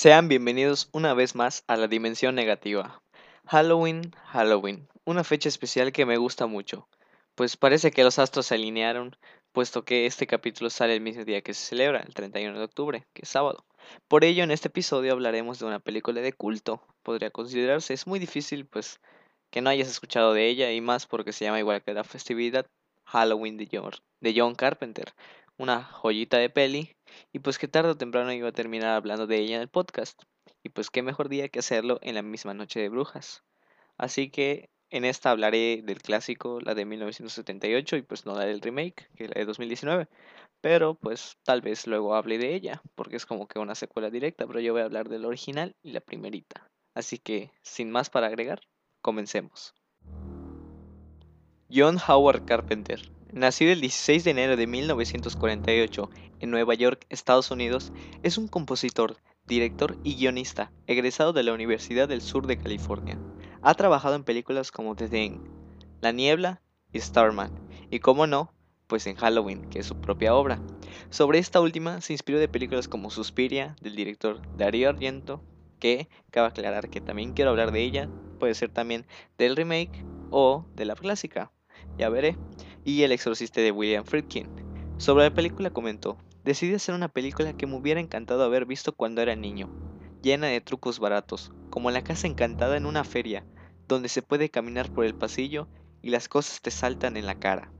Sean bienvenidos una vez más a la dimensión negativa. Halloween, Halloween, una fecha especial que me gusta mucho, pues parece que los astros se alinearon, puesto que este capítulo sale el mismo día que se celebra, el 31 de octubre, que es sábado. Por ello, en este episodio hablaremos de una película de culto, podría considerarse, es muy difícil pues que no hayas escuchado de ella y más porque se llama igual que la festividad Halloween de John, de John Carpenter, una joyita de peli y pues que tarde o temprano iba a terminar hablando de ella en el podcast. Y pues qué mejor día que hacerlo en la misma noche de brujas. Así que en esta hablaré del clásico, la de 1978, y pues no la del remake, que es la de 2019. Pero pues tal vez luego hable de ella, porque es como que una secuela directa, pero yo voy a hablar del original y la primerita. Así que, sin más para agregar, comencemos. John Howard Carpenter, nacido el 16 de enero de 1948 en Nueva York, Estados Unidos, es un compositor, director y guionista egresado de la Universidad del Sur de California. Ha trabajado en películas como The Thing, La Niebla y Starman, y como no, pues en Halloween, que es su propia obra. Sobre esta última se inspiró de películas como Suspiria, del director Dario Argento, que cabe aclarar que también quiero hablar de ella, puede ser también del remake o de la clásica, ya veré, y El exorcista de William Friedkin. Sobre la película comentó, decidí hacer una película que me hubiera encantado haber visto cuando era niño, llena de trucos baratos, como la casa encantada en una feria, donde se puede caminar por el pasillo y las cosas te saltan en la cara.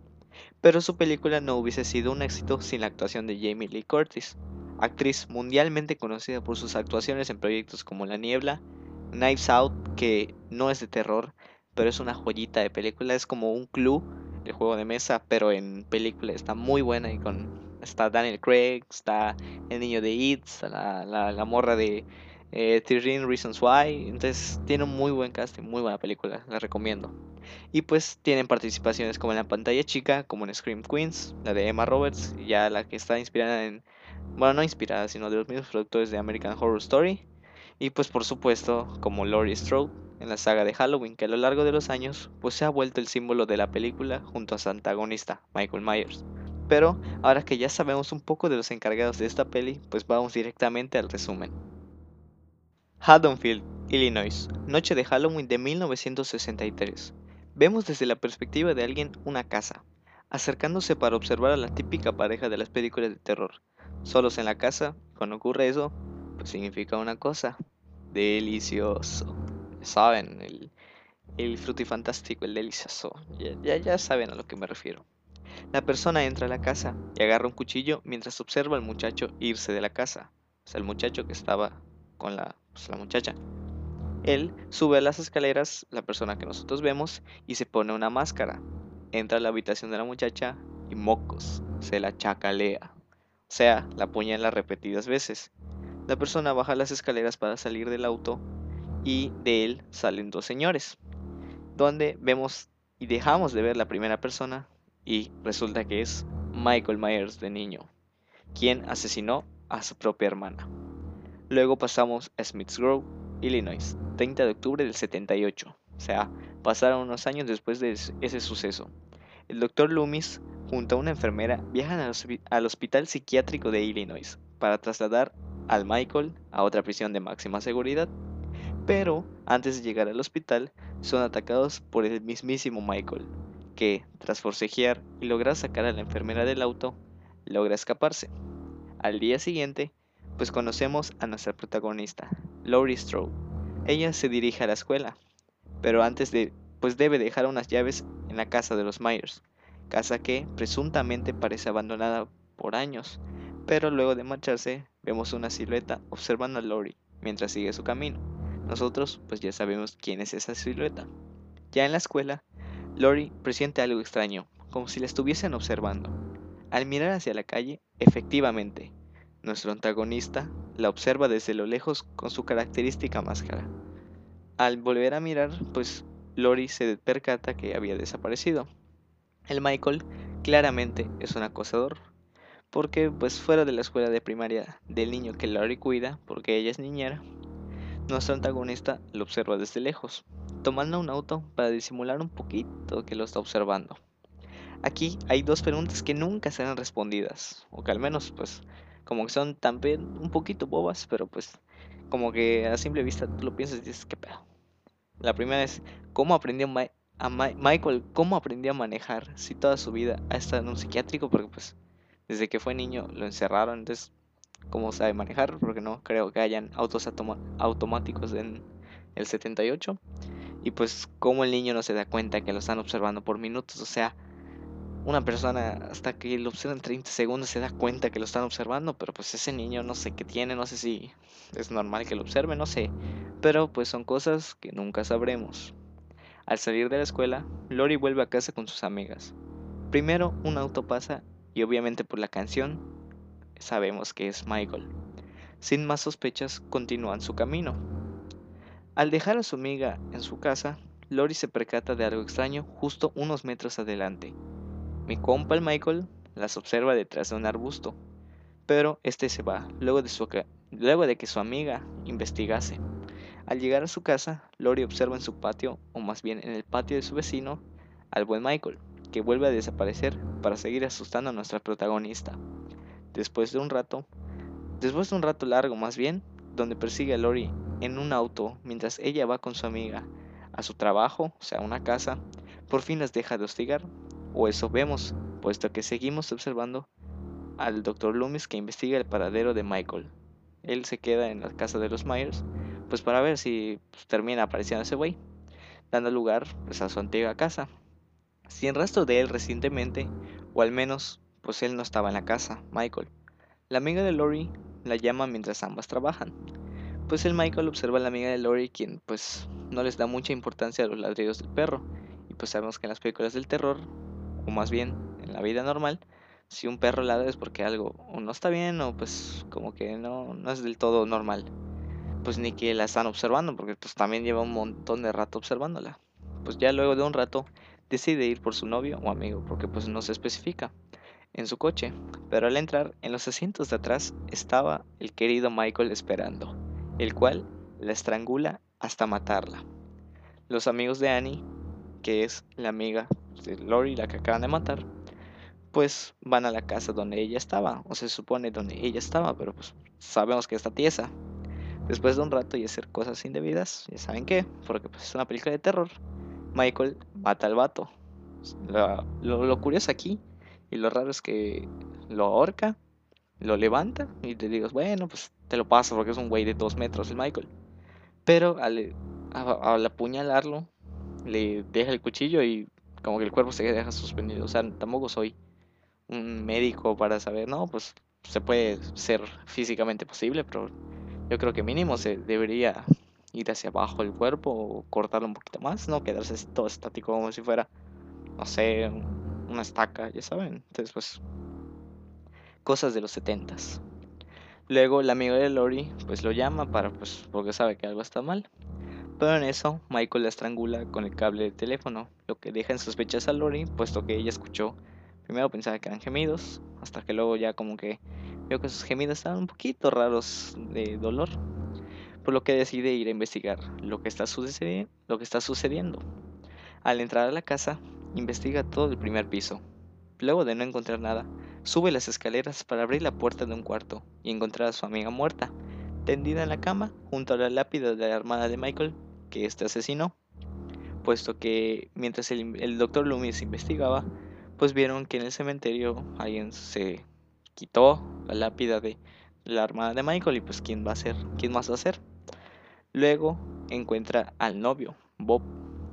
Pero su película no hubiese sido un éxito sin la actuación de Jamie Lee Curtis, actriz mundialmente conocida por sus actuaciones en proyectos como La Niebla, Knives Out, que no es de terror, pero es una joyita de película, es como un club de juego de mesa, pero en película está muy buena y con está Daniel Craig, está el niño de It, la, la, morra de eh, 13 Reasons Why, entonces tiene un muy buen casting, muy buena película, la recomiendo. Y pues tienen participaciones como en la pantalla chica, como en Scream Queens, la de Emma Roberts, ya la que está inspirada en, bueno, no inspirada, sino de los mismos productores de American Horror Story. Y pues por supuesto, como Laurie Strode, en la saga de Halloween, que a lo largo de los años pues se ha vuelto el símbolo de la película junto a su antagonista, Michael Myers. Pero ahora que ya sabemos un poco de los encargados de esta peli, pues vamos directamente al resumen. Haddonfield, Illinois, noche de Halloween de 1963. Vemos desde la perspectiva de alguien una casa, acercándose para observar a la típica pareja de las películas de terror. Solos en la casa, cuando ocurre eso, pues significa una cosa, delicioso saben, el, el fantástico el delicioso, ya, ya, saben a lo que me refiero. La persona entra a la casa y agarra un cuchillo mientras observa al muchacho irse de la casa. O sea, el muchacho que estaba con la, pues, la muchacha. Él sube a las escaleras, la persona que nosotros vemos, y se pone una máscara. Entra a la habitación de la muchacha y mocos, se la chacalea. O sea, la apuñala repetidas veces. La persona baja las escaleras para salir del auto y de él salen dos señores, donde vemos y dejamos de ver la primera persona y resulta que es Michael Myers de niño, quien asesinó a su propia hermana. Luego pasamos a Smiths Grove, Illinois, 30 de octubre del 78, o sea, pasaron unos años después de ese suceso. El doctor Loomis junto a una enfermera viajan al hospital psiquiátrico de Illinois para trasladar al Michael a otra prisión de máxima seguridad pero antes de llegar al hospital son atacados por el mismísimo Michael, que, tras forcejear y lograr sacar a la enfermera del auto, logra escaparse. Al día siguiente, pues conocemos a nuestra protagonista, Laurie Strode. Ella se dirige a la escuela, pero antes de, pues debe dejar unas llaves en la casa de los Myers, casa que presuntamente parece abandonada por años, pero luego de marcharse vemos una silueta observando a Laurie mientras sigue su camino. Nosotros pues ya sabemos quién es esa silueta. Ya en la escuela, Lori presiente algo extraño, como si la estuviesen observando. Al mirar hacia la calle, efectivamente, nuestro antagonista la observa desde lo lejos con su característica máscara. Al volver a mirar, pues Lori se percata que había desaparecido. El Michael claramente es un acosador, porque pues fuera de la escuela de primaria del niño que Lori cuida, porque ella es niñera, nuestro antagonista lo observa desde lejos, tomando un auto para disimular un poquito que lo está observando. Aquí hay dos preguntas que nunca serán respondidas, o que al menos pues como que son también un poquito bobas, pero pues como que a simple vista tú lo piensas y dices, ¿qué pedo? La primera es, ¿cómo aprendió a Michael, cómo aprendió a manejar si toda su vida ha estado en un psiquiátrico? Porque pues desde que fue niño lo encerraron, entonces, ¿cómo sabe manejar? Porque no creo que hayan autos automáticos en el 78. Y pues, ¿cómo el niño no se da cuenta que lo están observando por minutos? O sea, una persona hasta que lo observan 30 segundos se da cuenta que lo están observando, pero pues ese niño no sé qué tiene, no sé si es normal que lo observe, no sé. Pero pues son cosas que nunca sabremos. Al salir de la escuela, Lori vuelve a casa con sus amigas. Primero un auto pasa y obviamente por la canción sabemos que es Michael. Sin más sospechas, continúan su camino. Al dejar a su amiga en su casa, Lori se percata de algo extraño justo unos metros adelante. Mi compa el Michael las observa detrás de un arbusto, pero este se va luego de, luego de que su amiga investigase. Al llegar a su casa, Lori observa en su patio, o más bien en el patio de su vecino, al buen Michael, que vuelve a desaparecer para seguir asustando a nuestra protagonista. Después de un rato, después de un rato largo más bien, donde persigue a Lori en un auto mientras ella va con su amiga a su trabajo, o sea, a una casa, por fin las deja de hostigar o eso vemos, puesto que seguimos observando al Dr. Loomis que investiga el paradero de Michael. Él se queda en la casa de los Myers, pues para ver si pues, termina apareciendo ese güey, dando lugar pues, a su antigua casa. Sin rastro de él recientemente, o al menos, pues él no estaba en la casa, Michael. La amiga de Lori la llama mientras ambas trabajan. Pues el Michael observa a la amiga de Lori, quien pues no les da mucha importancia a los ladridos del perro. Y pues sabemos que en las películas del terror o más bien en la vida normal, si un perro ladra es porque algo no está bien o pues como que no, no es del todo normal. Pues ni que la están observando porque pues también lleva un montón de rato observándola. Pues ya luego de un rato decide ir por su novio o amigo porque pues no se especifica en su coche. Pero al entrar en los asientos de atrás estaba el querido Michael esperando, el cual la estrangula hasta matarla. Los amigos de Annie, que es la amiga de Lori, la que acaban de matar, pues van a la casa donde ella estaba, o se supone donde ella estaba, pero pues sabemos que está tiesa. Después de un rato y hacer cosas indebidas, ya saben qué, porque pues es una película de terror, Michael mata al vato. Lo, curioso aquí y lo raro es que lo ahorca, lo levanta y te digo, bueno, pues te lo paso porque es un güey de dos metros el Michael. Pero al, al apuñalarlo, le deja el cuchillo y como que el cuerpo se deja suspendido. O sea, tampoco soy un médico para saber, no, pues se puede ser físicamente posible, pero yo creo que mínimo se debería ir hacia abajo el cuerpo o cortarlo un poquito más, no quedarse todo estático como si fuera, no sé, una estaca, ya saben. Entonces, pues, cosas de los setentas. Luego el amigo de Lori, pues lo llama para, pues, porque sabe que algo está mal. Pero en eso, Michael la estrangula con el cable de teléfono, lo que deja en sospechas a Lori, puesto que ella escuchó. Primero pensaba que eran gemidos, hasta que luego ya como que vio que sus gemidos estaban un poquito raros de dolor, por lo que decide ir a investigar lo que está, lo que está sucediendo. Al entrar a la casa, investiga todo el primer piso. Luego de no encontrar nada, sube las escaleras para abrir la puerta de un cuarto y encontrar a su amiga muerta, tendida en la cama junto a la lápida de la hermana de Michael, que este asesinó, puesto que mientras el, doctor Loomis investigaba, pues vieron que en el cementerio alguien se quitó la lápida de la hermana de Michael y pues quién va a ser, quién más va a ser. Luego encuentra al novio, Bob,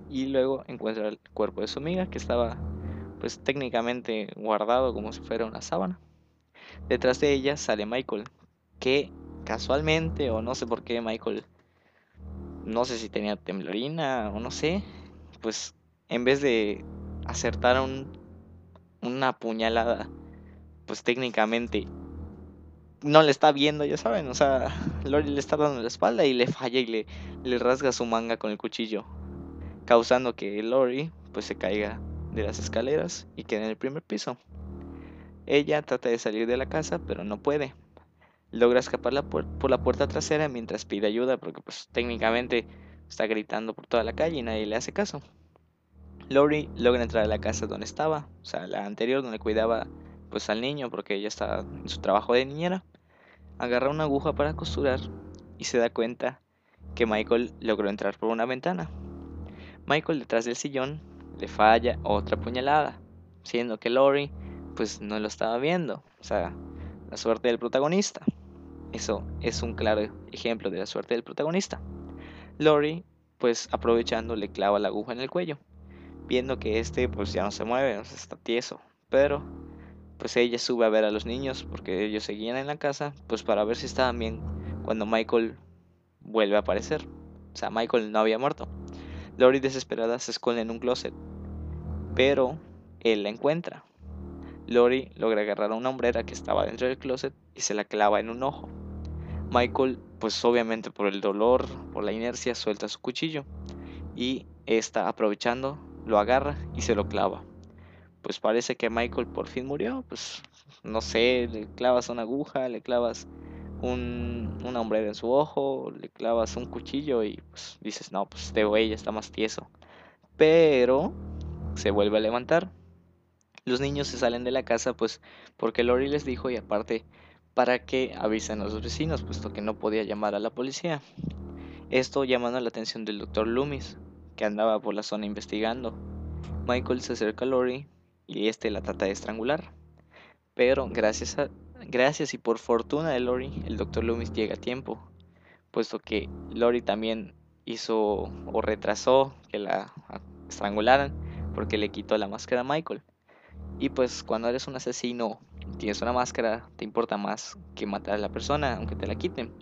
y luego encuentra el cuerpo de su amiga que estaba pues técnicamente guardado como si fuera una sábana. Detrás de ella sale Michael, que casualmente o no sé por qué Michael no sé si tenía temblorina o no sé, pues en vez de acertar un, una puñalada, pues técnicamente no le está viendo, ya saben, o sea, Lori le está dando la espalda y le falla y le, le rasga su manga con el cuchillo, causando que Lori pues se caiga de las escaleras y quede en el primer piso. Ella trata de salir de la casa, pero no puede, logra escapar por la puerta trasera mientras pide ayuda porque pues técnicamente está gritando por toda la calle y nadie le hace caso. Lori logra entrar a la casa donde estaba, o sea, la anterior donde cuidaba pues al niño porque ella estaba en su trabajo de niñera. Agarra una aguja para costurar y se da cuenta que Michael logró entrar por una ventana. Michael detrás del sillón le falla otra puñalada, siendo que Lori pues no lo estaba viendo. O sea, la suerte del protagonista. Eso es un claro ejemplo de la suerte del protagonista. Lori, pues aprovechando, le clava la aguja en el cuello, viendo que este pues ya no se mueve, está tieso. Pero pues ella sube a ver a los niños porque ellos seguían en la casa, pues para ver si estaban bien cuando Michael vuelve a aparecer. O sea, Michael no había muerto. Lori desesperada se esconde en un closet, pero él la encuentra. Lori logra agarrar a una hombrera que estaba dentro del closet y se la clava en un ojo. Michael, pues obviamente por el dolor, por la inercia, suelta su cuchillo y esta, aprovechando, lo agarra y se lo clava. Pues parece que Michael por fin murió, pues no sé, le clavas una aguja, le clavas un, una hombrera en su ojo, le clavas un cuchillo y pues dices, no, pues este güey está más tieso. Pero se vuelve a levantar. Los niños se salen de la casa pues porque Lori les dijo y aparte para que avisen a los vecinos, puesto que no podía llamar a la policía. Esto llamando la atención del doctor Loomis, que andaba por la zona investigando. Michael se acerca a Lori y este la trata de estrangular. Pero gracias a Gracias y por fortuna de Lori, el Dr. Loomis llega a tiempo, puesto que Lori también hizo o retrasó que la estrangularan porque le quitó la máscara a Michael. Y pues cuando eres un asesino, tienes una máscara, te importa más que matar a la persona, aunque te la quiten.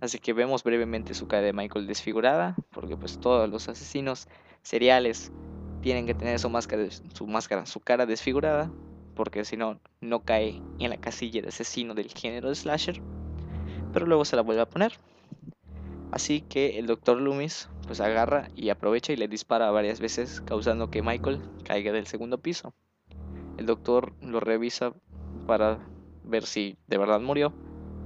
Así que vemos brevemente su cara de Michael desfigurada, porque pues todos los asesinos seriales tienen que tener su máscara, su máscara, su cara desfigurada, porque si no, no cae en la casilla de asesino del género de slasher, pero luego se la vuelve a poner. Así que el Dr. Loomis pues agarra y aprovecha y le dispara varias veces, causando que Michael caiga del segundo piso. El doctor lo revisa para ver si de verdad murió,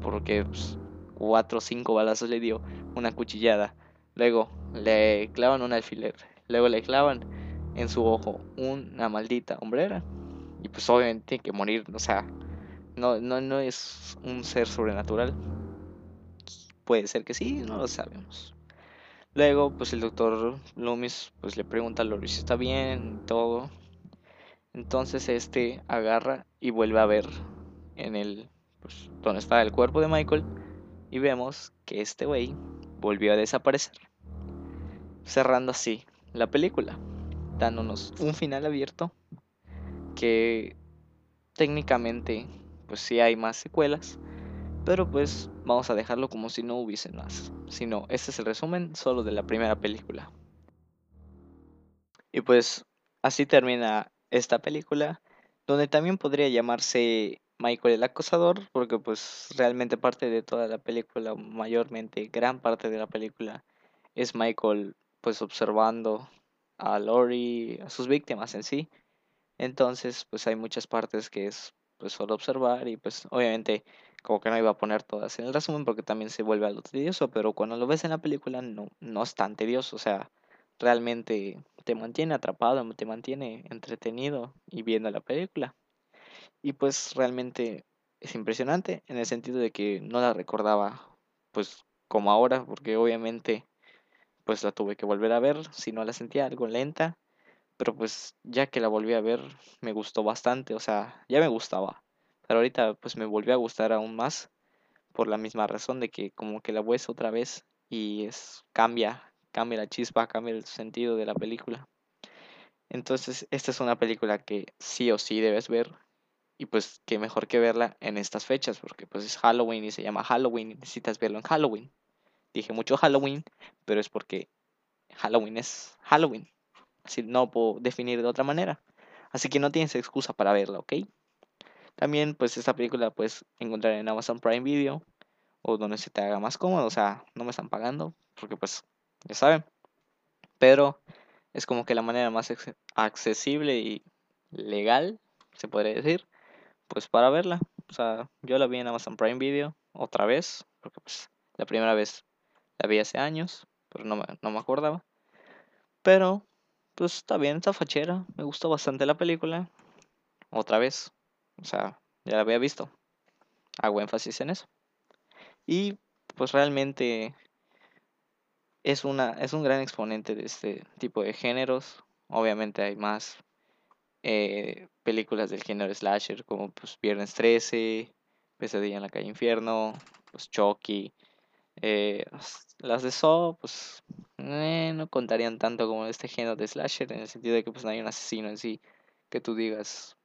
porque pues, cuatro o cinco balazos le dio una cuchillada. Luego le clavan un alfiler. Luego le clavan en su ojo una maldita hombrera y pues obviamente tiene que morir, o sea, no, no, no es un ser sobrenatural. Puede ser que sí, no lo sabemos. Luego, pues el doctor Loomis pues le pregunta a Lori si está bien todo. Entonces este agarra y vuelve a ver en el pues, donde está el cuerpo de Michael y vemos que este güey volvió a desaparecer. Cerrando así la película, dándonos un final abierto que técnicamente pues sí hay más secuelas, pero pues vamos a dejarlo como si no hubiese más, sino este es el resumen solo de la primera película. Y pues así termina esta película, donde también podría llamarse Michael el acosador, porque pues realmente parte de toda la película, mayormente gran parte de la película, es Michael pues observando a Lori, a sus víctimas en sí, entonces, pues hay muchas partes que es pues solo observar y pues obviamente como que no iba a poner todas en el resumen porque también se vuelve algo tedioso, pero cuando lo ves en la película no, no es tan tedioso, o sea, realmente te mantiene atrapado, te mantiene entretenido y viendo la película. Y pues realmente es impresionante en el sentido de que no la recordaba pues como ahora, porque obviamente pues la tuve que volver a ver, si no la sentía algo lenta pero pues ya que la volví a ver, me gustó bastante, o sea, ya me gustaba. Pero ahorita pues me volvió a gustar aún más por la misma razón de que como que la ves otra vez y es cambia, cambia la chispa, cambia el sentido de la película. Entonces, esta es una película que sí o sí debes ver y pues qué mejor que verla en estas fechas porque pues es Halloween y se llama Halloween y necesitas verlo en Halloween. Dije mucho Halloween, pero es porque Halloween es Halloween. Así no puedo definir de otra manera. Así que no tienes excusa para verla, ¿ok? También, pues, esta película puedes encontrar en Amazon Prime Video o donde se te haga más cómodo. O sea, no me están pagando porque, pues, ya saben. Pero es como que la manera más accesible y legal, se podría decir, pues, para verla. O sea, yo la vi en Amazon Prime Video otra vez, porque, pues, la primera vez la vi hace años, pero no me, no me acordaba. Pero pues está bien, está fachera. Me gustó bastante la película. Otra vez. O sea, ya la había visto. Hago énfasis en eso. Y pues realmente es, una, es un gran exponente de este tipo de géneros. Obviamente hay más eh, películas del género slasher como pues Viernes 13, Pesadilla en la calle Infierno, pues Chucky. Eh, las de Saw, pues eh, no contarían tanto como este género de slasher en el sentido de que pues no hay un asesino en sí que tú digas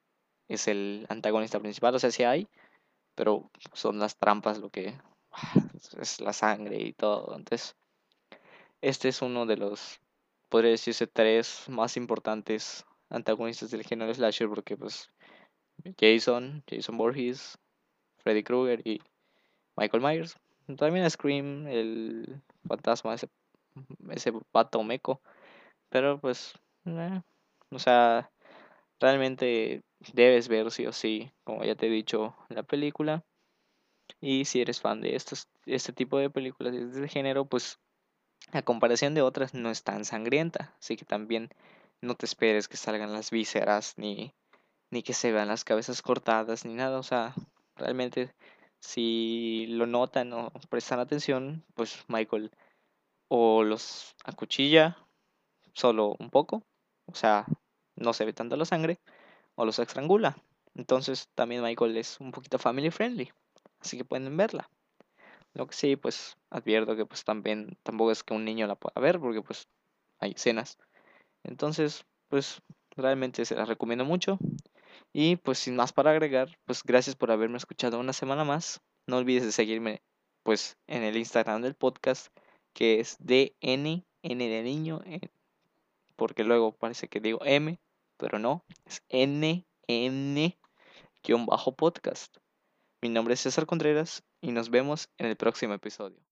es el antagonista principal, o sea, sí hay, pero son las trampas lo que es la sangre y todo. Entonces, este es uno de los, podría decirse, tres más importantes antagonistas del género slasher porque pues Jason, Jason Voorhees, Freddy Krueger y Michael Myers. También Scream, el fantasma, ese, ese pato meco. Pero pues, eh, o sea, realmente debes ver sí o sí, como ya te he dicho, la película. Y si eres fan de estos, este tipo de películas de este género, pues a comparación de otras no es tan sangrienta. Así que también no te esperes que salgan las vísceras, ni, ni que se vean las cabezas cortadas, ni nada. O sea, realmente si lo notan o prestan atención, pues Michael o los acuchilla solo un poco, o sea, no se ve tanto la sangre, o los estrangula. Entonces también Michael es un poquito family friendly, así que pueden verla. Lo que sí, pues advierto que pues también tampoco es que un niño la pueda ver porque pues hay escenas. Entonces, pues realmente se la recomiendo mucho. Y pues sin más para agregar, pues gracias por haberme escuchado una semana más. No olvides de seguirme pues en el Instagram del podcast que es DN, N de niño, porque luego parece que digo M, pero no, es N, N, bajo podcast. Mi nombre es César Contreras y nos vemos en el próximo episodio.